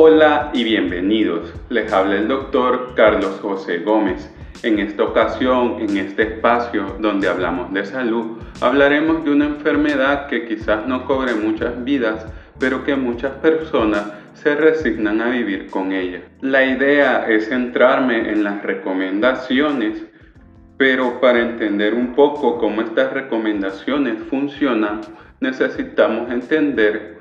Hola y bienvenidos. Les habla el doctor Carlos José Gómez. En esta ocasión, en este espacio donde hablamos de salud, hablaremos de una enfermedad que quizás no cobre muchas vidas, pero que muchas personas se resignan a vivir con ella. La idea es centrarme en las recomendaciones, pero para entender un poco cómo estas recomendaciones funcionan, necesitamos entender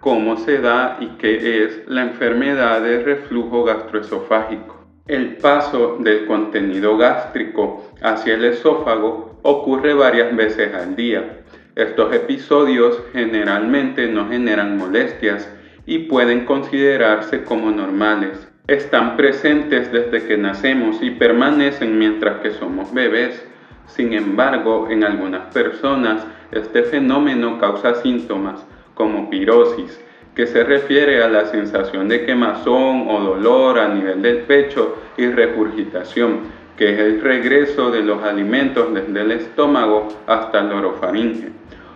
cómo se da y qué es la enfermedad de reflujo gastroesofágico. El paso del contenido gástrico hacia el esófago ocurre varias veces al día. Estos episodios generalmente no generan molestias y pueden considerarse como normales. Están presentes desde que nacemos y permanecen mientras que somos bebés. Sin embargo, en algunas personas este fenómeno causa síntomas como pirosis, que se refiere a la sensación de quemazón o dolor a nivel del pecho y regurgitación, que es el regreso de los alimentos desde el estómago hasta el orofaringe.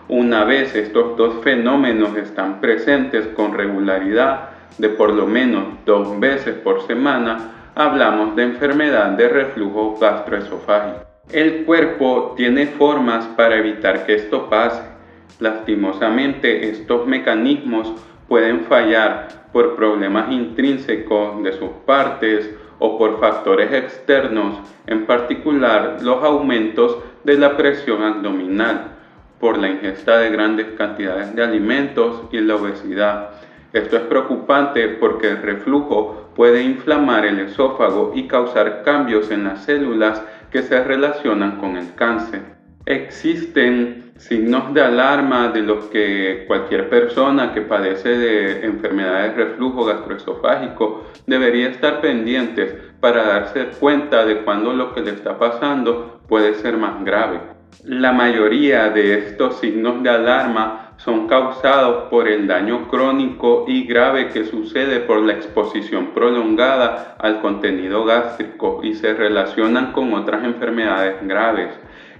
Una vez estos dos fenómenos están presentes con regularidad de por lo menos dos veces por semana, hablamos de enfermedad de reflujo gastroesofágico. El cuerpo tiene formas para evitar que esto pase. Lastimosamente, estos mecanismos pueden fallar por problemas intrínsecos de sus partes o por factores externos, en particular los aumentos de la presión abdominal, por la ingesta de grandes cantidades de alimentos y la obesidad. Esto es preocupante porque el reflujo puede inflamar el esófago y causar cambios en las células que se relacionan con el cáncer. Existen signos de alarma de los que cualquier persona que padece de enfermedades de reflujo gastroesofágico debería estar pendientes para darse cuenta de cuando lo que le está pasando puede ser más grave. La mayoría de estos signos de alarma son causados por el daño crónico y grave que sucede por la exposición prolongada al contenido gástrico y se relacionan con otras enfermedades graves.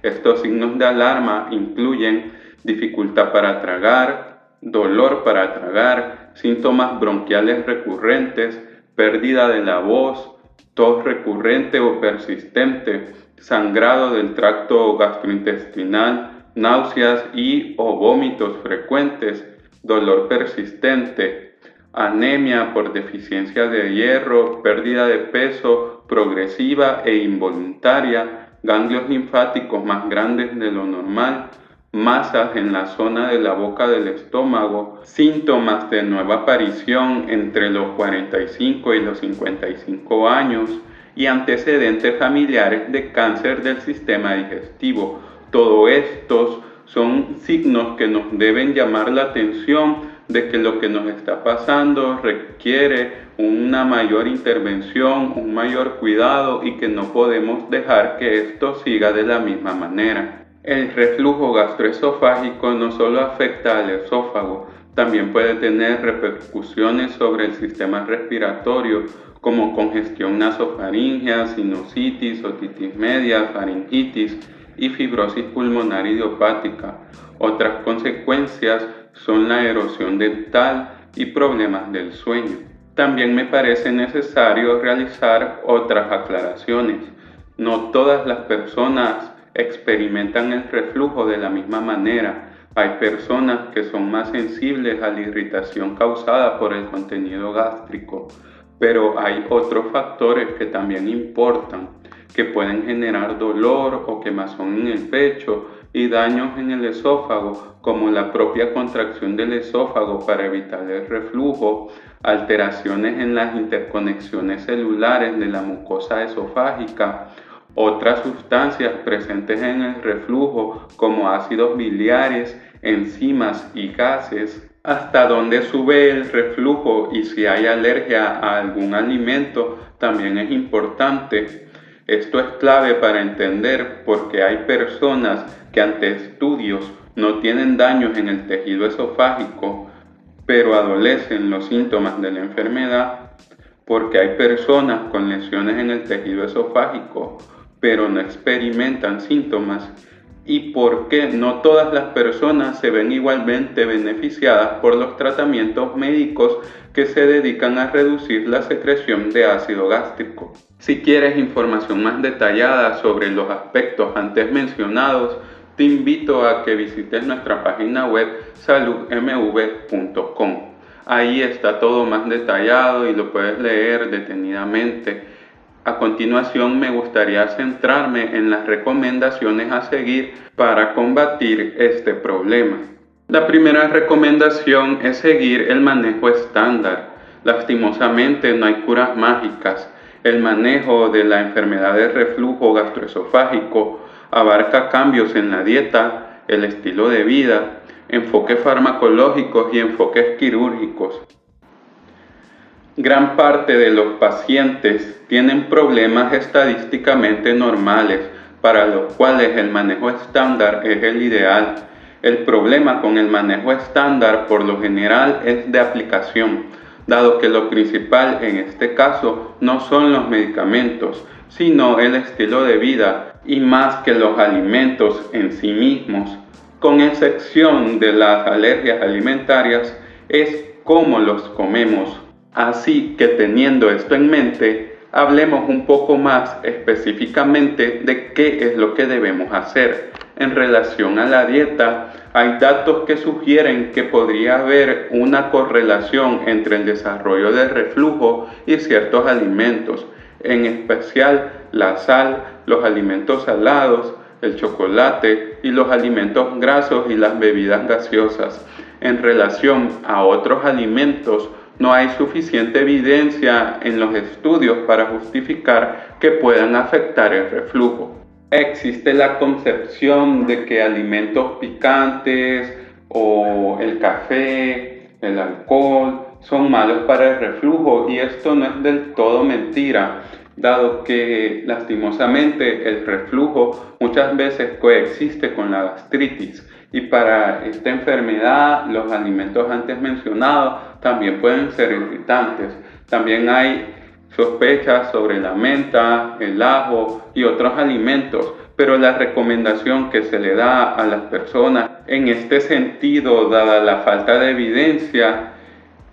Estos signos de alarma incluyen dificultad para tragar, dolor para tragar, síntomas bronquiales recurrentes, pérdida de la voz, tos recurrente o persistente, sangrado del tracto gastrointestinal, náuseas y o vómitos frecuentes, dolor persistente, anemia por deficiencia de hierro, pérdida de peso progresiva e involuntaria, ganglios linfáticos más grandes de lo normal, masas en la zona de la boca del estómago, síntomas de nueva aparición entre los 45 y los 55 años y antecedentes familiares de cáncer del sistema digestivo. Todos estos son signos que nos deben llamar la atención de que lo que nos está pasando requiere una mayor intervención, un mayor cuidado y que no podemos dejar que esto siga de la misma manera. El reflujo gastroesofágico no solo afecta al esófago, también puede tener repercusiones sobre el sistema respiratorio como congestión nasofaringea, sinusitis, otitis media, faringitis y fibrosis pulmonar idiopática. Otras consecuencias son la erosión dental y problemas del sueño. También me parece necesario realizar otras aclaraciones. No todas las personas experimentan el reflujo de la misma manera. Hay personas que son más sensibles a la irritación causada por el contenido gástrico, pero hay otros factores que también importan, que pueden generar dolor o quemazón en el pecho y daños en el esófago, como la propia contracción del esófago para evitar el reflujo, alteraciones en las interconexiones celulares de la mucosa esofágica, otras sustancias presentes en el reflujo como ácidos biliares, enzimas y gases, hasta dónde sube el reflujo y si hay alergia a algún alimento también es importante. Esto es clave para entender por qué hay personas que ante estudios no tienen daños en el tejido esofágico, pero adolecen los síntomas de la enfermedad, porque hay personas con lesiones en el tejido esofágico, pero no experimentan síntomas, y por qué no todas las personas se ven igualmente beneficiadas por los tratamientos médicos que se dedican a reducir la secreción de ácido gástrico. Si quieres información más detallada sobre los aspectos antes mencionados, te invito a que visites nuestra página web saludmv.com. Ahí está todo más detallado y lo puedes leer detenidamente. A continuación me gustaría centrarme en las recomendaciones a seguir para combatir este problema. La primera recomendación es seguir el manejo estándar. Lastimosamente no hay curas mágicas. El manejo de la enfermedad de reflujo gastroesofágico abarca cambios en la dieta, el estilo de vida, enfoques farmacológicos y enfoques quirúrgicos. Gran parte de los pacientes tienen problemas estadísticamente normales para los cuales el manejo estándar es el ideal. El problema con el manejo estándar por lo general es de aplicación, dado que lo principal en este caso no son los medicamentos, sino el estilo de vida y más que los alimentos en sí mismos, con excepción de las alergias alimentarias, es cómo los comemos. Así que teniendo esto en mente, hablemos un poco más específicamente de qué es lo que debemos hacer. En relación a la dieta, hay datos que sugieren que podría haber una correlación entre el desarrollo de reflujo y ciertos alimentos, en especial la sal, los alimentos salados, el chocolate y los alimentos grasos y las bebidas gaseosas. En relación a otros alimentos, no hay suficiente evidencia en los estudios para justificar que puedan afectar el reflujo. Existe la concepción de que alimentos picantes o el café, el alcohol, son malos para el reflujo y esto no es del todo mentira dado que lastimosamente el reflujo muchas veces coexiste con la gastritis y para esta enfermedad los alimentos antes mencionados también pueden ser irritantes. También hay sospechas sobre la menta, el ajo y otros alimentos, pero la recomendación que se le da a las personas en este sentido, dada la falta de evidencia,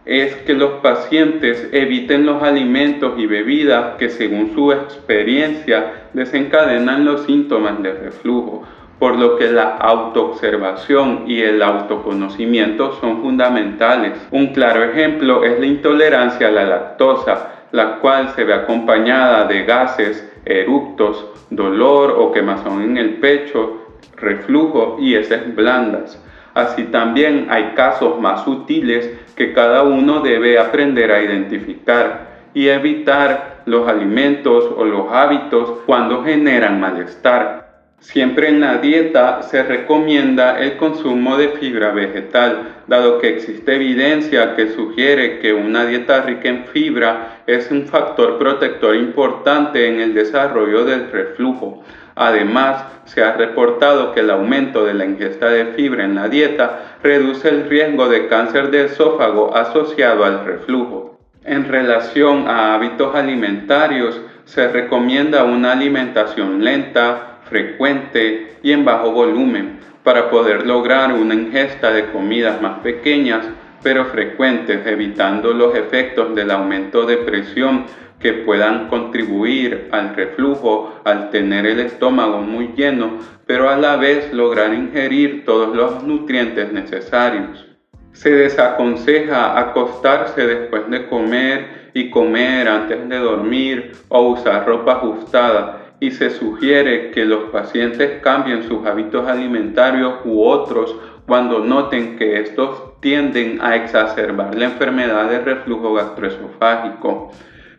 es que los pacientes eviten los alimentos y bebidas que según su experiencia desencadenan los síntomas de reflujo, por lo que la autoobservación y el autoconocimiento son fundamentales. Un claro ejemplo es la intolerancia a la lactosa, la cual se ve acompañada de gases, eructos, dolor o quemazón en el pecho, reflujo y heces blandas. Así también hay casos más sutiles que cada uno debe aprender a identificar y evitar los alimentos o los hábitos cuando generan malestar. Siempre en la dieta se recomienda el consumo de fibra vegetal, dado que existe evidencia que sugiere que una dieta rica en fibra es un factor protector importante en el desarrollo del reflujo. Además, se ha reportado que el aumento de la ingesta de fibra en la dieta reduce el riesgo de cáncer de esófago asociado al reflujo. En relación a hábitos alimentarios, se recomienda una alimentación lenta, frecuente y en bajo volumen para poder lograr una ingesta de comidas más pequeñas pero frecuentes, evitando los efectos del aumento de presión que puedan contribuir al reflujo al tener el estómago muy lleno, pero a la vez lograr ingerir todos los nutrientes necesarios. Se desaconseja acostarse después de comer y comer antes de dormir o usar ropa ajustada y se sugiere que los pacientes cambien sus hábitos alimentarios u otros cuando noten que estos tienden a exacerbar la enfermedad de reflujo gastroesofágico.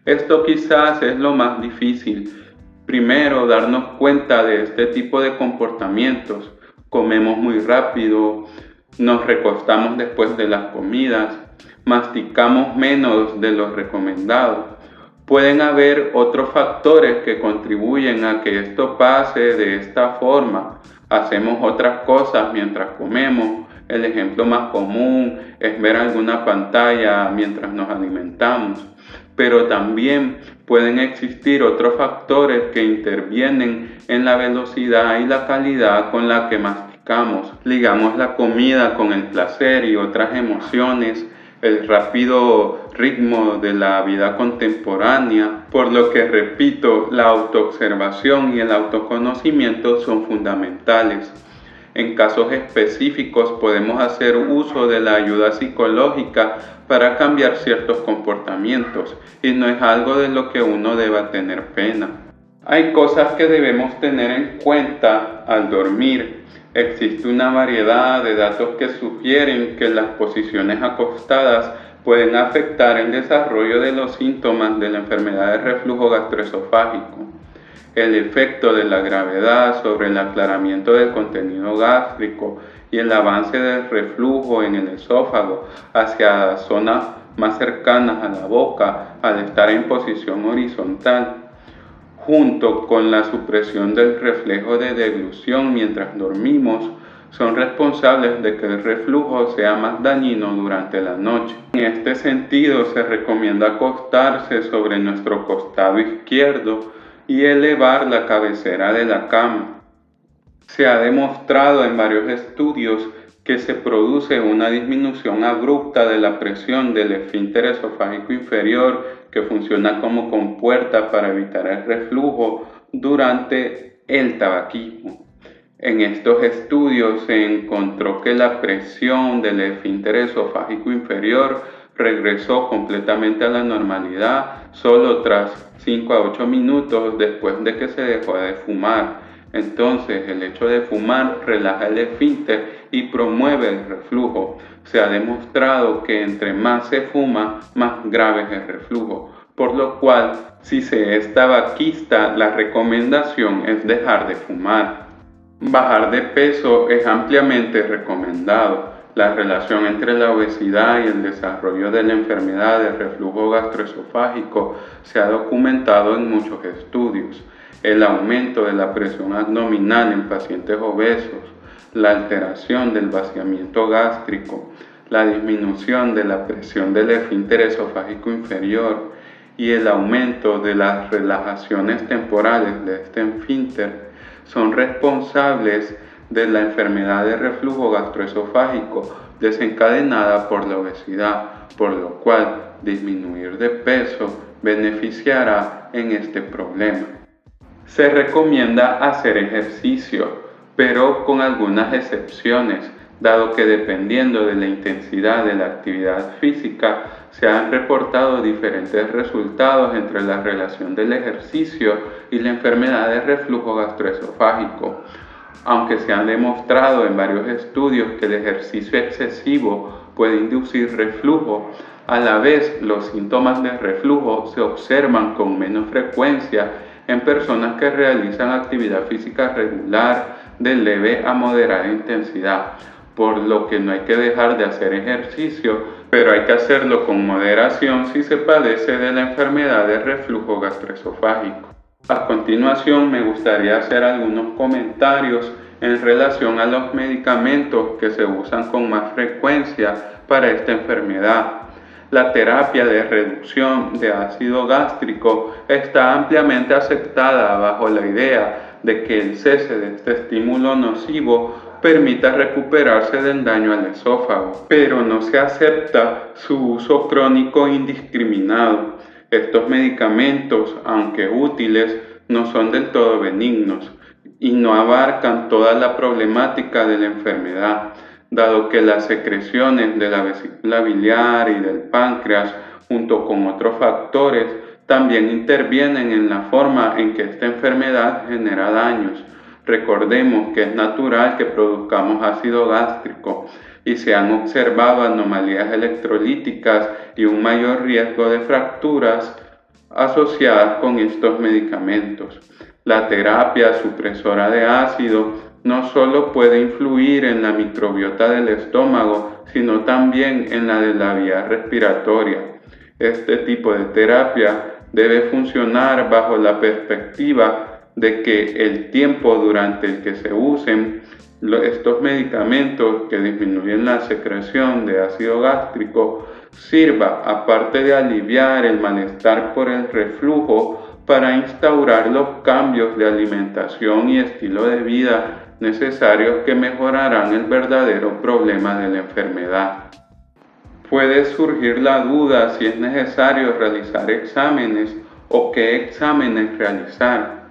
Esto quizás es lo más difícil. Primero, darnos cuenta de este tipo de comportamientos. Comemos muy rápido, nos recostamos después de las comidas, masticamos menos de lo recomendado. Pueden haber otros factores que contribuyen a que esto pase de esta forma. Hacemos otras cosas mientras comemos El ejemplo más común es ver alguna pantalla mientras nos alimentamos, pero también pueden existir otros factores que intervienen en la velocidad y la calidad con la que masticamos. Ligamos la comida con el placer y otras emociones, el rápido ritmo de la vida contemporánea, por lo que repito, la autoobservación y el autoconocimiento son fundamentales. En casos específicos podemos hacer uso de la ayuda psicológica para cambiar ciertos comportamientos y no es algo de lo que uno deba tener pena. Hay cosas que debemos tener en cuenta al dormir. Existe una variedad de datos que sugieren que las posiciones acostadas pueden afectar el desarrollo de los síntomas de la enfermedad de reflujo gastroesofágico. El efecto de la gravedad sobre el aclaramiento del contenido gástrico y el avance del reflujo en el esófago hacia zonas más cercanas a la boca al estar en posición horizontal, junto con la supresión del reflejo de deglución mientras dormimos, son responsables de que el reflujo sea más dañino durante la noche. En este sentido, se recomienda acostarse sobre nuestro costado izquierdo y elevar la cabecera de la cama. Se ha demostrado en varios estudios que se produce una disminución abrupta de la presión del esfínter esofágico inferior que funciona como compuerta para evitar el reflujo durante el tabaquismo. En estos estudios se encontró que la presión del esfínter esofágico inferior regresó completamente a la normalidad solo tras 5 a 8 minutos después de que se dejó de fumar. Entonces el hecho de fumar relaja el esfínter y promueve el reflujo. Se ha demostrado que entre más se fuma, más grave es el reflujo. Por lo cual, si se es tabaquista, la recomendación es dejar de fumar. Bajar de peso es ampliamente recomendado. La relación entre la obesidad y el desarrollo de la enfermedad de reflujo gastroesofágico se ha documentado en muchos estudios. El aumento de la presión abdominal en pacientes obesos, la alteración del vaciamiento gástrico, la disminución de la presión del esfínter esofágico inferior y el aumento de las relajaciones temporales de este esfínter son responsables de la enfermedad de reflujo gastroesofágico desencadenada por la obesidad, por lo cual disminuir de peso beneficiará en este problema. Se recomienda hacer ejercicio, pero con algunas excepciones, dado que dependiendo de la intensidad de la actividad física, se han reportado diferentes resultados entre la relación del ejercicio y la enfermedad de reflujo gastroesofágico. Aunque se han demostrado en varios estudios que el ejercicio excesivo puede inducir reflujo, a la vez los síntomas de reflujo se observan con menos frecuencia en personas que realizan actividad física regular de leve a moderada intensidad, por lo que no hay que dejar de hacer ejercicio, pero hay que hacerlo con moderación si se padece de la enfermedad de reflujo gastroesofágico. A continuación me gustaría hacer algunos comentarios en relación a los medicamentos que se usan con más frecuencia para esta enfermedad. La terapia de reducción de ácido gástrico está ampliamente aceptada bajo la idea de que el cese de este estímulo nocivo permita recuperarse del daño al esófago, pero no se acepta su uso crónico indiscriminado. Estos medicamentos, aunque útiles, no son del todo benignos y no abarcan toda la problemática de la enfermedad, dado que las secreciones de la vesícula biliar y del páncreas, junto con otros factores, también intervienen en la forma en que esta enfermedad genera daños. Recordemos que es natural que produzcamos ácido gástrico y se han observado anomalías electrolíticas y un mayor riesgo de fracturas asociadas con estos medicamentos. La terapia supresora de ácido no solo puede influir en la microbiota del estómago, sino también en la de la vía respiratoria. Este tipo de terapia debe funcionar bajo la perspectiva de que el tiempo durante el que se usen estos medicamentos que disminuyen la secreción de ácido gástrico sirva, aparte de aliviar el malestar por el reflujo, para instaurar los cambios de alimentación y estilo de vida necesarios que mejorarán el verdadero problema de la enfermedad. Puede surgir la duda si es necesario realizar exámenes o qué exámenes realizar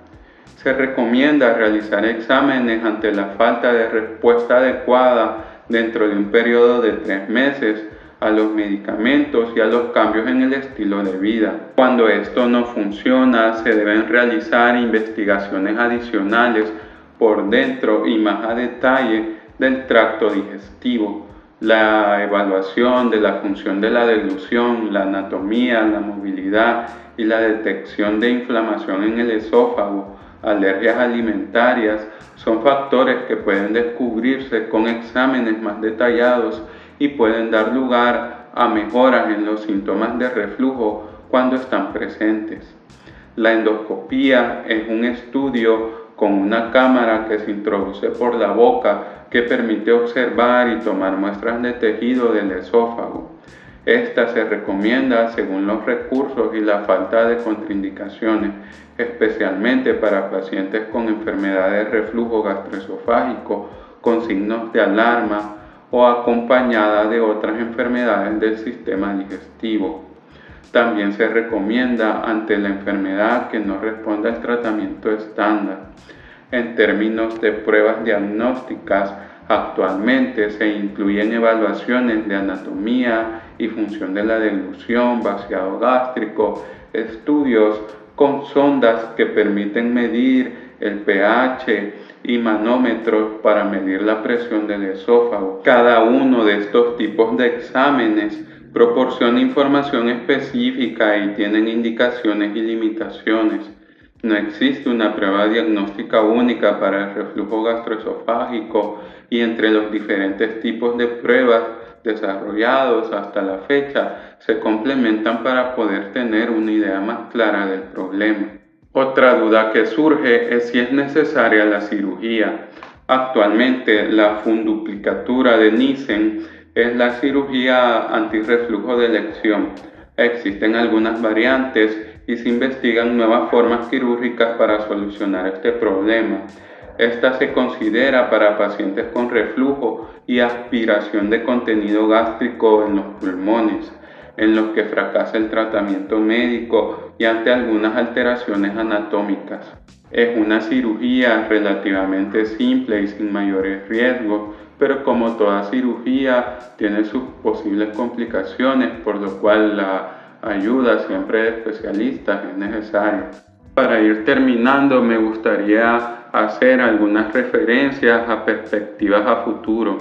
se recomienda realizar exámenes ante la falta de respuesta adecuada dentro de un periodo de tres meses a los medicamentos y a los cambios en el estilo de vida. Cuando esto no funciona, se deben realizar investigaciones adicionales por dentro y más a detalle del tracto digestivo, la evaluación de la función de la deglución, la anatomía, la movilidad y la detección de inflamación en el esófago, alergias alimentarias, son factores que pueden descubrirse con exámenes más detallados y pueden dar lugar a mejoras en los síntomas de reflujo cuando están presentes. La endoscopía es un estudio con una cámara que se introduce por la boca que permite observar y tomar muestras de tejido del esófago. Esta se recomienda según los recursos y la falta de contraindicaciones, especialmente para pacientes con enfermedades de reflujo gastroesofágico con signos de alarma o acompañada de otras enfermedades del sistema digestivo. También se recomienda ante la enfermedad que no responda al tratamiento estándar. En términos de pruebas diagnósticas, Actualmente se incluyen evaluaciones de anatomía y función de la deglución, vaciado gástrico, estudios con sondas que permiten medir el pH y manómetros para medir la presión del esófago. Cada uno de estos tipos de exámenes proporciona información específica y tienen indicaciones y limitaciones. No existe una prueba diagnóstica única para el reflujo gastroesofágico y entre los diferentes tipos de pruebas desarrollados hasta la fecha se complementan para poder tener una idea más clara del problema. Otra duda que surge es si es necesaria la cirugía. Actualmente la funduplicatura de Nissen es la cirugía antirreflujo de elección. Existen algunas variantes y se investigan nuevas formas quirúrgicas para solucionar este problema. Esta se considera para pacientes con reflujo y aspiración de contenido gástrico en los pulmones, en los que fracasa el tratamiento médico y ante algunas alteraciones anatómicas. Es una cirugía relativamente simple y sin mayores riesgos, pero como toda cirugía tiene sus posibles complicaciones, por lo cual la ayuda siempre de especialistas es necesaria. Para ir terminando, me gustaría hacer algunas referencias a perspectivas a futuro.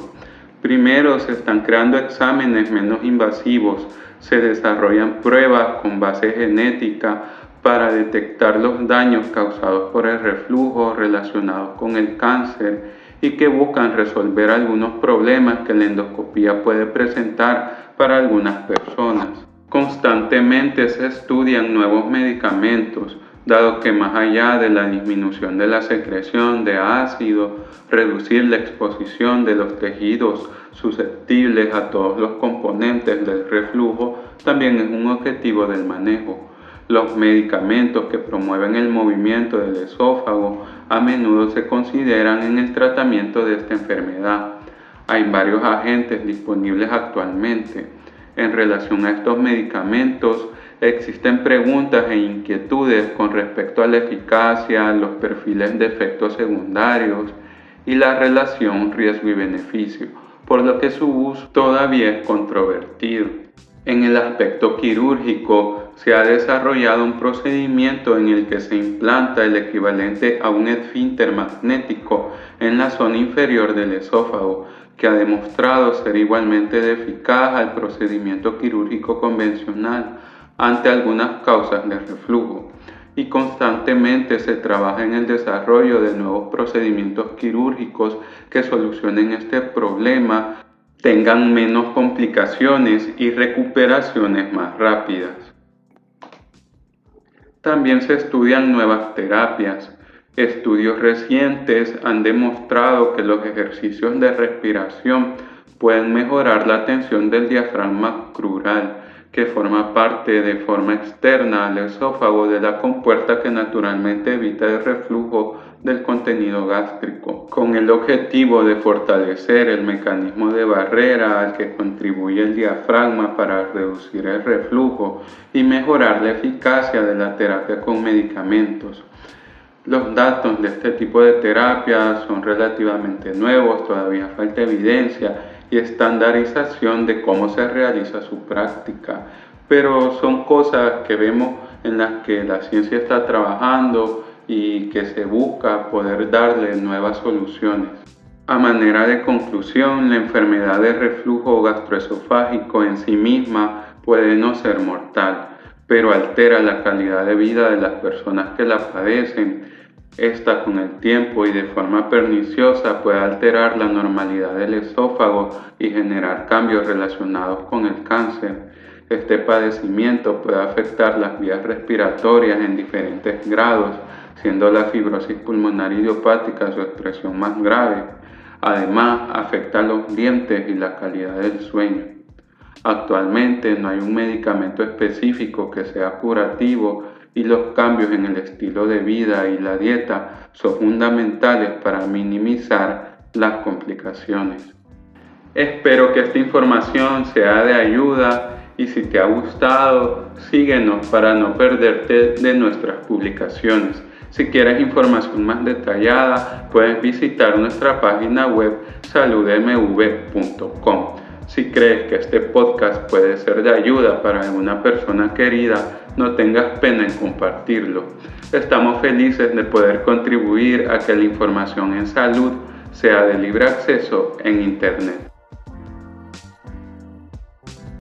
Primero, se están creando exámenes menos invasivos, se desarrollan pruebas con base genética para detectar los daños causados por el reflujo relacionados con el cáncer y que buscan resolver algunos problemas que la endoscopía puede presentar para algunas personas. Constantemente se estudian nuevos medicamentos, dado que más allá de la disminución de la secreción de ácido, reducir la exposición de los tejidos susceptibles a todos los componentes del reflujo también es un objetivo del manejo. Los medicamentos que promueven el movimiento del esófago a menudo se consideran en el tratamiento de esta enfermedad. Hay varios agentes disponibles actualmente. En relación a estos medicamentos, Existen preguntas e inquietudes con respecto a la eficacia, los perfiles de efectos secundarios y la relación riesgo y beneficio, por lo que su uso todavía es controvertido. En el aspecto quirúrgico se ha desarrollado un procedimiento en el que se implanta el equivalente a un esfínter magnético en la zona inferior del esófago, que ha demostrado ser igualmente eficaz al procedimiento quirúrgico convencional ante algunas causas de reflujo y constantemente se trabaja en el desarrollo de nuevos procedimientos quirúrgicos que solucionen este problema, tengan menos complicaciones y recuperaciones más rápidas. También se estudian nuevas terapias. Estudios recientes han demostrado que los ejercicios de respiración pueden mejorar la tensión del diafragma crural, que forma parte de forma externa al esófago de la compuerta que naturalmente evita el reflujo del contenido gástrico, con el objetivo de fortalecer el mecanismo de barrera al que contribuye el diafragma para reducir el reflujo y mejorar la eficacia de la terapia con medicamentos. Los datos de este tipo de terapia son relativamente nuevos, todavía falta evidencia y estandarización de cómo se realiza su práctica, pero son cosas que vemos en las que la ciencia está trabajando y que se busca poder darle nuevas soluciones. A manera de conclusión, la enfermedad de reflujo gastroesofágico en sí misma puede no ser mortal, pero altera la calidad de vida de las personas que la padecen. Esta con el tiempo y de forma perniciosa puede alterar la normalidad del esófago y generar cambios relacionados con el cáncer. Este padecimiento puede afectar las vías respiratorias en diferentes grados siendo la fibrosis pulmonar idiopática su expresión más grave. Además, afecta los dientes y la calidad del sueño. Actualmente no hay un medicamento específico que sea curativo y los cambios en el estilo de vida y la dieta son fundamentales para minimizar las complicaciones. Espero que esta información sea de ayuda y si te ha gustado, síguenos para no perderte de nuestras publicaciones. Si quieres información más detallada, puedes visitar nuestra página web saludmv.com. Si crees que este podcast puede ser de ayuda para alguna persona querida, no tengas pena en compartirlo. Estamos felices de poder contribuir a que la información en salud sea de libre acceso en Internet.